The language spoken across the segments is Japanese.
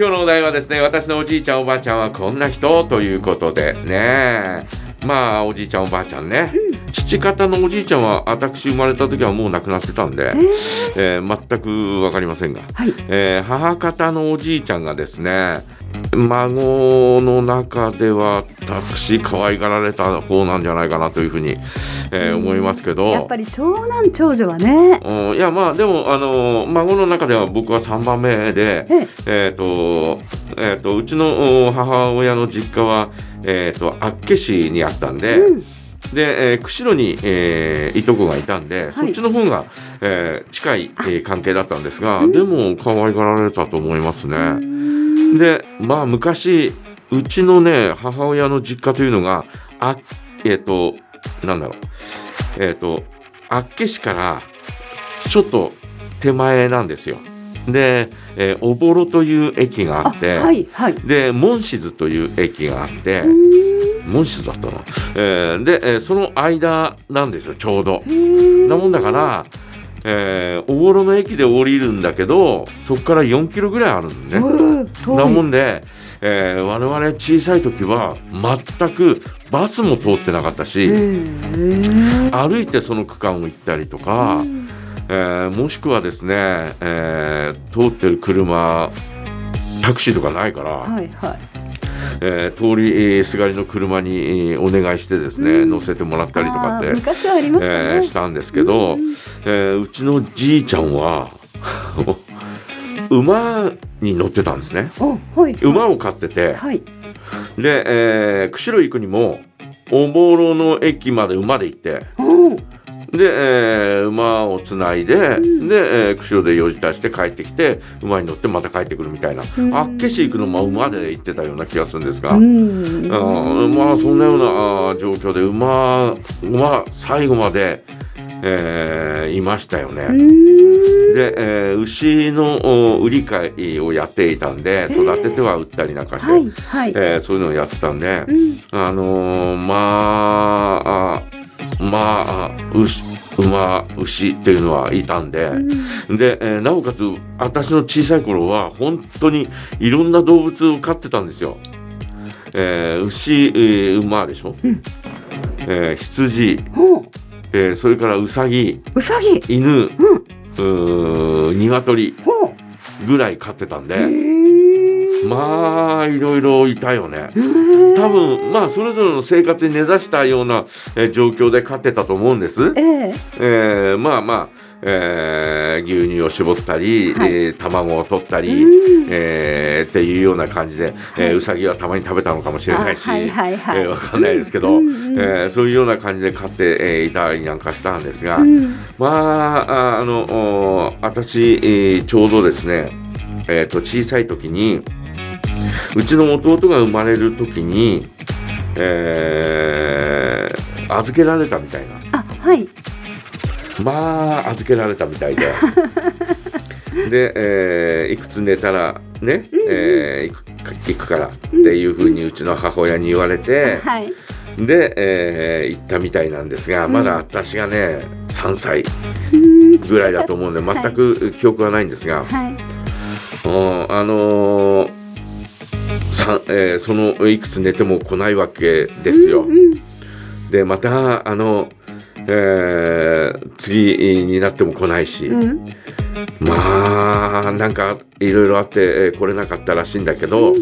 今日のお題はですね私のおじいちゃんおばあちゃんはこんな人ということでねまあおじいちゃんおばあちゃんね、父方のおじいちゃんは私生まれた時はもう亡くなってたんで、えー。全く分かりませんが、はい。えー母方のおじいちゃんがですね孫の中では私可愛がられた方なんじゃないかなというふうに、えー思いますけど。やっぱり長男長女はね。うん、いやまあでもあの孫の中では僕は3番目でええ。っ、と,、えー、とうちのお母親の実家は、えー、と厚岸にあったんで、うん。で、えー釧路に、えーいとこがいたんで、そっちの方が、えー近い、えー関係だったんですが、でも可愛がられたと思いますね。でまあ昔うちのね母親の実家というのがあえっ、となんだろうえっ、と厚岸からちょっと手前なんですよ。で、えー、おぼろという駅がああって、はいはいで門静という駅があって、門静だったな、えーで、えーその間なんですよちょうど。なもんだから、えー、おぼろの駅で降りるんだけどそこから4キロぐらいあるんだね。なもんで、えー我々小さい時は全くバスも通ってなかったし、歩いてその区間を行ったりとか、えーもしくはですね、えー通ってる車タクシーとかないから、はいはい。えー通りえーすがりの車にえーお願いしてですね、うん。乗せてもらったりとかって昔はありましたね。えーしたんですけど、えーうちのじいちゃんは 馬に乗ってたんですね。おはい馬を飼ってて、はい。で、えー釧路行くにもおぼろの駅まで馬で行って。おで、えー馬をつないで、で、えー釧路で用事出して帰ってきて馬に乗ってまた帰ってくるみたいな、ん。あっけし行くのも馬で行ってたような気がするんですが、うん。うんまあそんなような状況で馬馬最後まで、えーいましたよね。で、えー牛のお売り買いをやっていたんで育てては売ったりなんかして、はいはい。えーそういうのをやってたんで、うん。あのーまああまあ牛馬牛っていうのはいたんで、で、えーなおかつ私の小さい頃は本当にいろんな動物を飼ってたんですよ。えー牛、えー馬でしょ、うん。えー羊、えーそれからウサギ。うさぎ犬、うん。うー鶏ぐらい飼ってたんで、まあいろいろいたよね。うん。多分まあそれぞれの生活に根ざしたような、えー状況で飼ってたと思うんです。ええ。えーまあまあ、えー牛乳を絞ったり、はい。えー卵を取ったり、うん。えーっていうような感じで、えーはい。うさぎはたまに食べたのかもしれないし、あはいはいはい。えーわかんないですけど、うんうんえーそういうような感じで飼って、えーいたりなんかしたんですが、うん。まあああのお私、えーちょうどですね、えー、と小さい時にうちの弟が生まれる時に、えー預けられたみたいな。あはい。まあ預けられたみたいで。で、えーいくつ寝たらね、えー行くからっていうふうにうちの母親に言われて、はい。で、えー行ったみたいなんですがまだ私がね3歳うん。ぐらいだと思うんで全く記憶はないんですが、はい。うんあのーさえーそのいくつ寝ても来ないわけですよ。うんでまたあの、えー次になっても来ないし、うん。まあなんかいろいろあってえー来れなかったらしいんだけど、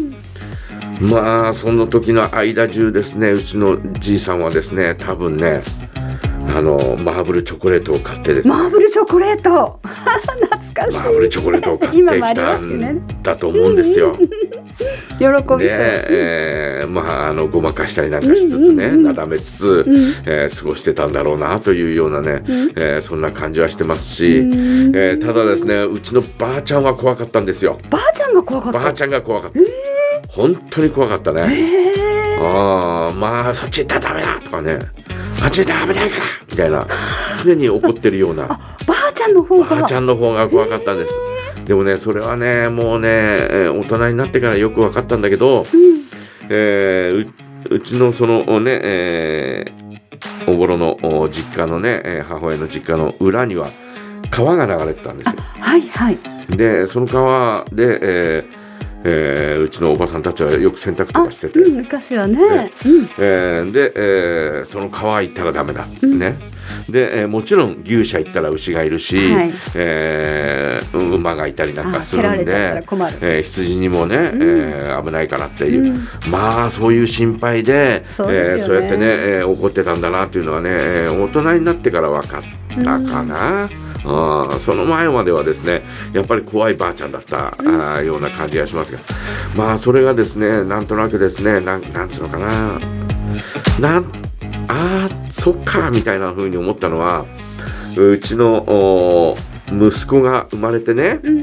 まあその時の間中ですねうちのじいさんはですね多分ねあのマーブルチョコレートを買ってですね。マーブルチョコレート。懐かしい。マーブルチョコレートを買ってきたんだと思うんですよ。喜びそう、で、えーまああのごまかしたりなんかしつつね、うんうんうん。なだめつつ、ん。えー過ごしてたんだろうなというようなね、うん。えーそんな感じはしてますし、うん。えーただですねうちのばあちゃんは怖かったんですよ。ばあちゃんが怖かった？ばあちゃんが怖かった。本当に怖かったね。へー。ああまあそっち行ったらダメだとかね。あっち行ったら危ないからみたいな常に怒ってるような。ばあちゃんの方が。ばあちゃんの方が怖かったんです。でもねそれはねもうね、えー大人になってからよく分かったんだけど、えーううちのそのね、えーおぼろのお実家のね、えー母親の実家の裏には川が流れてたんですよ。はいはいでその川で、えーえーうちのおばさんたちはよく洗濯とあ、かしてて、うん、昔はね。うん。えーで、えーその川行ったらダメだ、ねで、えーもちろん牛舎行ったら牛がいるし、はいえー馬がいたりなんかあ、するんで。えー羊にもね、えー危ないからっていう、うん。まあそういう心配でそうね。えーそうやってね、えー怒ってたんだなっていうのはね、えー大人になってから分かったかな、あーその前まではですねやっぱり怖いばあちゃんだった、あーような感じがしますが。まあそれがですねなんとなくですねなんなんつうのかな。なんあーそっかみたいな風に思ったのはうちのお息子が生まれてねうん。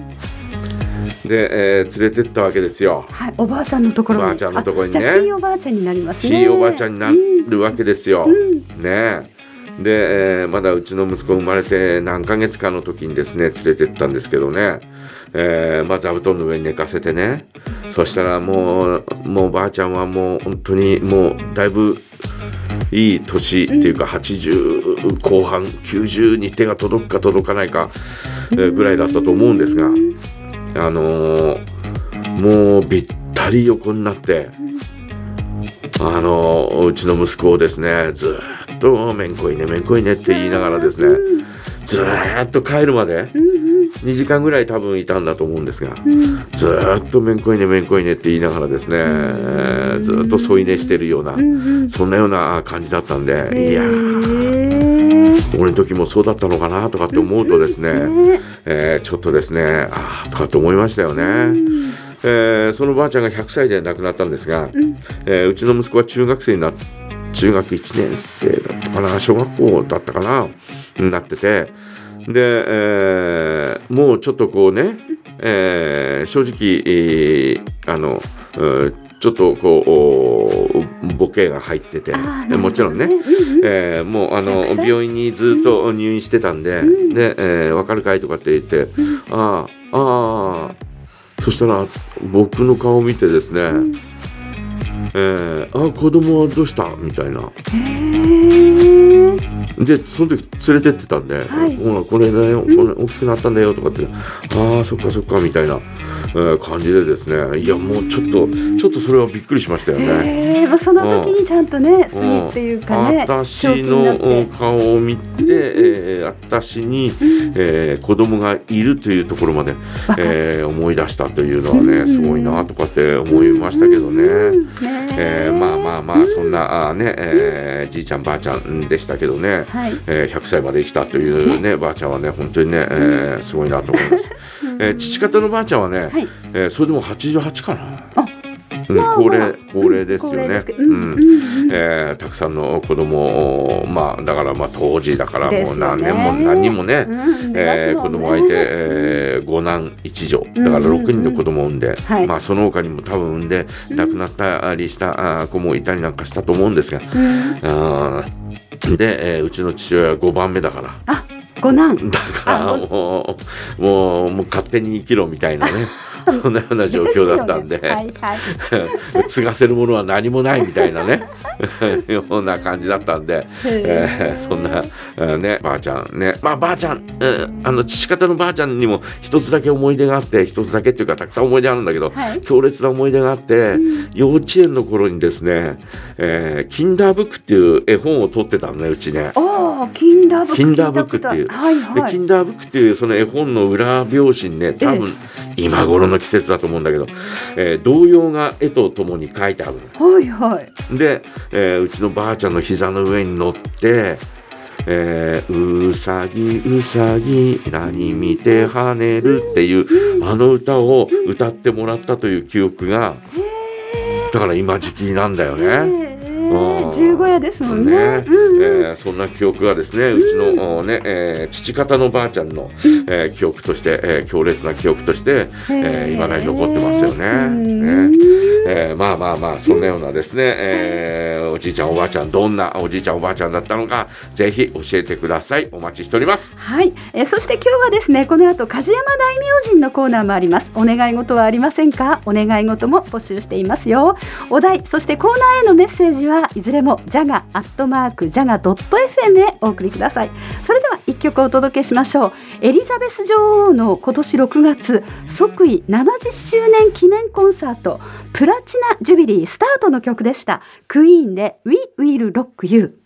で、えー連れてったわけですよ。はい、おばあちゃんのところに。おばあちゃんのところにねひいおばあちゃんになりますね。ひいおばあちゃんになるわけですよ。うん。ねえで、えーまだうちの息子生まれて何ヶ月かの時にですね連れてったんですけどね、えーまあ座布団の上に寝かせてねそしたらもうもうばあちゃんはもう本当にもうだいぶいい年っていうか80後半90に手が届くか届かないか、ぐらいだったと思うんですがあのーもうびったり横になって。あのうちの息子をですねずっと「めんこいねめんこいね」って言いながらですねずっと帰るまで2時間ぐらい多分いたんだと思うんですが。ずっと「めんこいねめんこいね」って言いながらですねずっと添い寝してるような。そんなような感じだったんでいやー俺の時もそうだったのかなとかって思うとですね、ねえーちょっとですねああとかって思いましたよね。えーそのばあちゃんが100歳で亡くなったんですが、うん。えーうちの息子は中学生になっ中学1年生だったかな小学校だったかななっててで、えーもうちょっとこうね、えー正直、えーあの、うんちょっとこうおボケが入ってて。あーなるほどもちろんね、うんうんえーもうあの100歳病院にずっと入院してたんで「うん。で、えーわかるかい?」とかって言って「ああああ」そしたら僕の顔を見てですね「えー、あ子供はどうした?」みたいな。でその時連れてってたんで「はい。ほらこれだよ。これ大きくなったんだよ」とかって「ああそっかそっか」みたいな、えー感じでですね。いやもうちょっとちょっとそれはびっくりしましたよね。へーまあその時にちゃんとね、炭っていうかね、私の顔を見て、えー私に、えー子供がいるというところまで、えー思い出したというのはね、うんすごいなとかって思いましたけどね。うんねえーまあまあまあそんなあーね、えーじいちゃんばあちゃんでしたけどね、はい。えー100歳まで生きたというねばあちゃんはね本当にね、えーすごいなと思います。えー父方のばあちゃんはね、はいえーそれでも88かな。あうん、まあ高齢まあ。高齢ですよね。ううん。えーたくさんの子供をまあだからまあ当時だからもう何年も何人もね、うんえー子供がいて、えー五男一女。だからうんうん。うん6人の子供を産んで、はい。まあその他にも多分産んで亡くなったりした子もいたりなんかしたと思うんですが、うん。で、えーうちの父親は5番目だから。あ五男。だからあもうもうもう勝手に生きろみたいなね そんなような状況だったんで。ね。はいはい。継がせるものは何もないみたいなね。ような感じだったんで、えーそんな、えーねばあちゃんね。まあばあちゃん、えーあの父方のばあちゃんにも一つだけ思い出があって一つだけっていうかたくさん思い出あるんだけど、はい。強烈な思い出があって、幼稚園の頃にですね、えーキンダーブックっていう絵本を取ってたのねうちね。おおキンダーブックキンダーブックっていう。はいではい。キンダーブックっていうその絵本の裏表紙にね多分今頃の季節だと思うんだけど、えー童謡が絵とともに書いてあるの。はいはい。で、えーうちのばあちゃんの膝の上に乗って「えーうさぎうさぎ何見て跳ねる」っていうあの歌を歌ってもらったという記憶がだから今時期なんだよね。うん。十五夜ですもんね。ね。うんうん。えーそんな記憶がですねうちの、おねえー父方のばあちゃんの、えー記憶として、えー強烈な記憶としてえー未だに残ってますよね。うん。ね。えーまあまあまあそんなようなですね、えーおじいちゃんおばあちゃんどんなおじいちゃんおばあちゃんだったのかぜひ教えてください。お待ちしております。はい、えーそして今日はですねこの後梶山大明神のコーナーもあります。お願い事はありませんか？お願い事も募集していますよ。お題そしてコーナーへのメッセージはいずれもジャガアットマークジャガドット FM へお送りください。それ曲お届けしましょう。エリザベス女王の今年6月即位70周年記念コンサートプラチナジュビリースタートの曲でした。クイーンで We Will Rock You